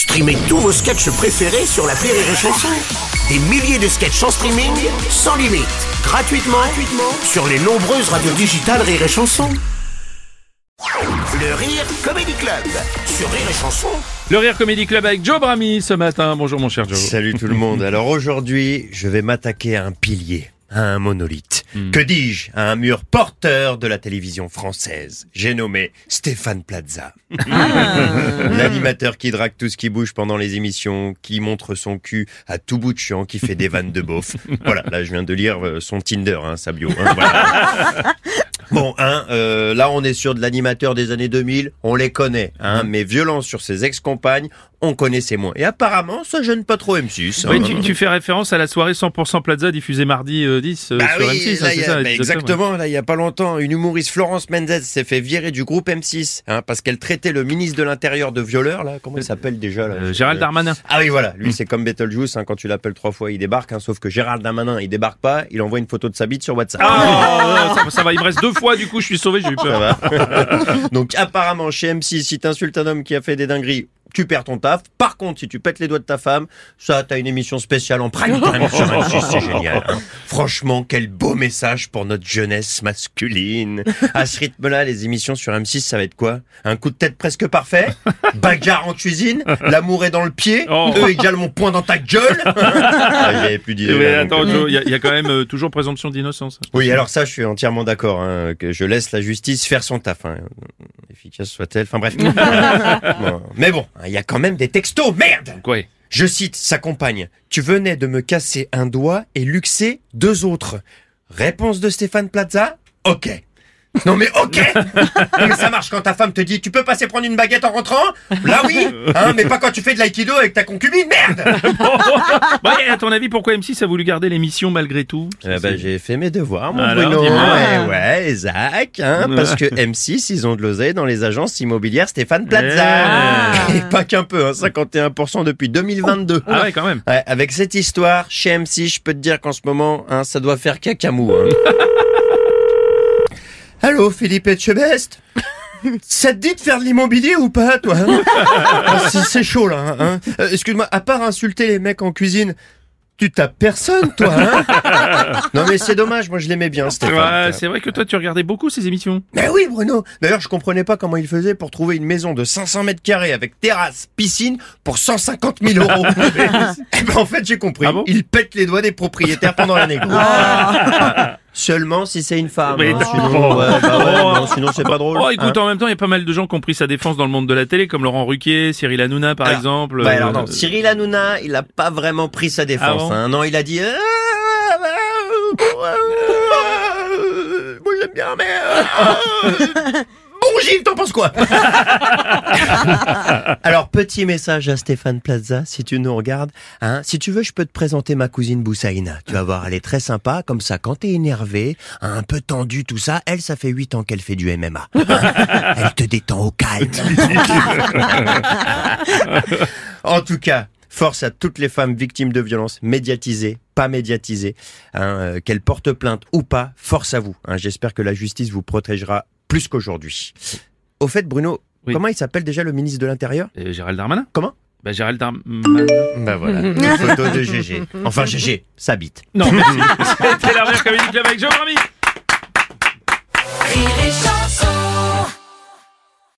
Streamez tous vos sketchs préférés sur la Rire et Chanson. Des milliers de sketchs en streaming, sans limite, gratuitement, gratuitement sur les nombreuses radios digitales Rire et Chanson. Le Rire Comedy Club sur Rire et Chanson. Le Rire Comedy Club avec Joe Brami ce matin. Bonjour mon cher Joe. Salut tout le monde. Alors aujourd'hui, je vais m'attaquer à un pilier, à un monolithe. Que dis-je À un mur porteur de la télévision française? J'ai nommé Stéphane Plaza. L'animateur qui drague tout ce qui bouge pendant les émissions, qui montre son cul à tout bout de champ, qui fait des vannes de beauf. Voilà, là je viens de lire euh, son Tinder, hein, sa bio. hein, voilà. Bon, hein, euh, là on est sur de l'animateur des années 2000, on les connaît, hein, mais violence sur ses ex-compagnes, on connaissait moins. Et apparemment, ça gêne pas trop M6. Oui, hein. tu, tu fais référence à la soirée 100% Plaza diffusée mardi euh, 10 euh, Bah sur oui, M6, hein, là, c'est il y a- ça bah, le 10 octobre, exactement. Là, il y a pas longtemps, une humoriste Florence Mendez s'est fait virer du groupe M6 hein, parce qu'elle traitait le ministre de l'Intérieur de violeur. Là, comment il s'appelle déjà là Euh, Gérald Darmanin. Ah oui, voilà. Lui, c'est comme Betelgeuse. Hein, quand tu l'appelles trois fois, il débarque. Hein, sauf que Gérald Darmanin, il débarque pas. Il envoie une photo de sa bite sur WhatsApp. Ah, ça, ça va, il me reste deux fois, du coup je suis sauvé, j'ai eu peur. Donc apparemment chez M6, si t'insultes un homme qui a fait des dingueries, tu perds ton taf. Par contre, si tu pètes les doigts de ta femme, ça, t'as une émission spéciale en prime time sur M6, c'est génial. hein. Franchement, quel beau message pour notre jeunesse masculine. À ce rythme-là, les émissions sur M6, ça va être quoi? Un coup de tête presque parfait? Bagarre en cuisine? L'amour est dans le pied? Oh. E égale mon poing dans ta gueule? Ah, J'avais plus d'idées. Mais là, attends, il y, a- il y a quand même euh, toujours présomption d'innocence. oui, alors ça, je suis entièrement d'accord, hein, que je laisse la justice faire son taf, hein, efficace soit-elle. Enfin bref. Bon, Mais bon, il y a quand même des textos, merde Quoi Je cite sa compagne. Tu venais de me casser un doigt et luxer deux autres. Réponse de Stéphane Plaza? Ok. Non mais ok Non mais ça marche quand ta femme te dit tu peux passer prendre une baguette en rentrant? Là oui hein, Mais pas quand tu fais de l'aïkido avec ta concubine, merde Bah, et à ton avis, pourquoi M6 a voulu garder l'émission malgré tout? Eh ben, j'ai fait mes devoirs, mon Alors, Bruno. dis-moi. Ouais, ouais, Zach, hein, parce que M6, ils ont de l'oseille dans les agences immobilières Stéphane Plaza. Eh. Et pas qu'un peu, hein, 51% depuis 2022. Ah ouais, quand même. Ouais, avec cette histoire, chez M6, je peux te dire qu'en ce moment, hein, ça doit faire cacamou. Allô, Philippe Etchebest ça te dit de faire de l'immobilier ou pas, toi hein Ah, c'est- C'est chaud, là. Hein Euh, Excuse-moi, à part insulter les mecs en cuisine, tu tapes personne, toi hein Non, mais c'est dommage, moi je l'aimais bien, Stéphane. Ouais, c'est vrai que toi, tu regardais beaucoup ces émissions. Mais oui, Bruno. D'ailleurs, je comprenais pas comment il faisait pour trouver une maison de 500 mètres carrés avec terrasse, piscine pour 150 000 euros. Eh ben, en fait, j'ai compris. Ah bon il pète les doigts des propriétaires pendant la négo. Seulement si c'est une femme. Mais hein. Sinon, ouais, bah ouais, non, sinon c'est pas drôle. Oh, écoute, Hein. en même temps, il y a pas mal de gens qui ont pris sa défense dans le monde de la télé, comme Laurent Ruquier, Cyril Hanouna, par Alors, exemple. Euh, alors non, Cyril Hanouna, il a pas vraiment pris sa défense. Ah bon hein. Non, il a dit. euh, euh, Moi j'aime bien, mais. Gilles, t'en penses quoi Alors petit message à Stéphane Plaza, si tu nous regardes, hein, si tu veux, je peux te présenter ma cousine Boussaïna. Tu vas voir, elle est très sympa, comme ça, quand t'es énervé, un peu tendu, tout ça, elle, ça fait 8 ans qu'elle fait du MMA. Hein elle te détend au calme. En tout cas, force à toutes les femmes victimes de violences, médiatisées, pas médiatisées, hein, euh, qu'elles portent plainte ou pas, force à vous. hein. J'espère que la justice vous protégera plus qu'aujourd'hui. Au fait, Bruno, Oui. comment il s'appelle déjà le ministre de l'Intérieur? Euh, Gérald Darmanin Comment? Bah, Gérald Darmanin. Bah voilà, une photo de GG. Enfin GG, sa bite. Non, merci. C'était la Rire Comedy Club avec chanson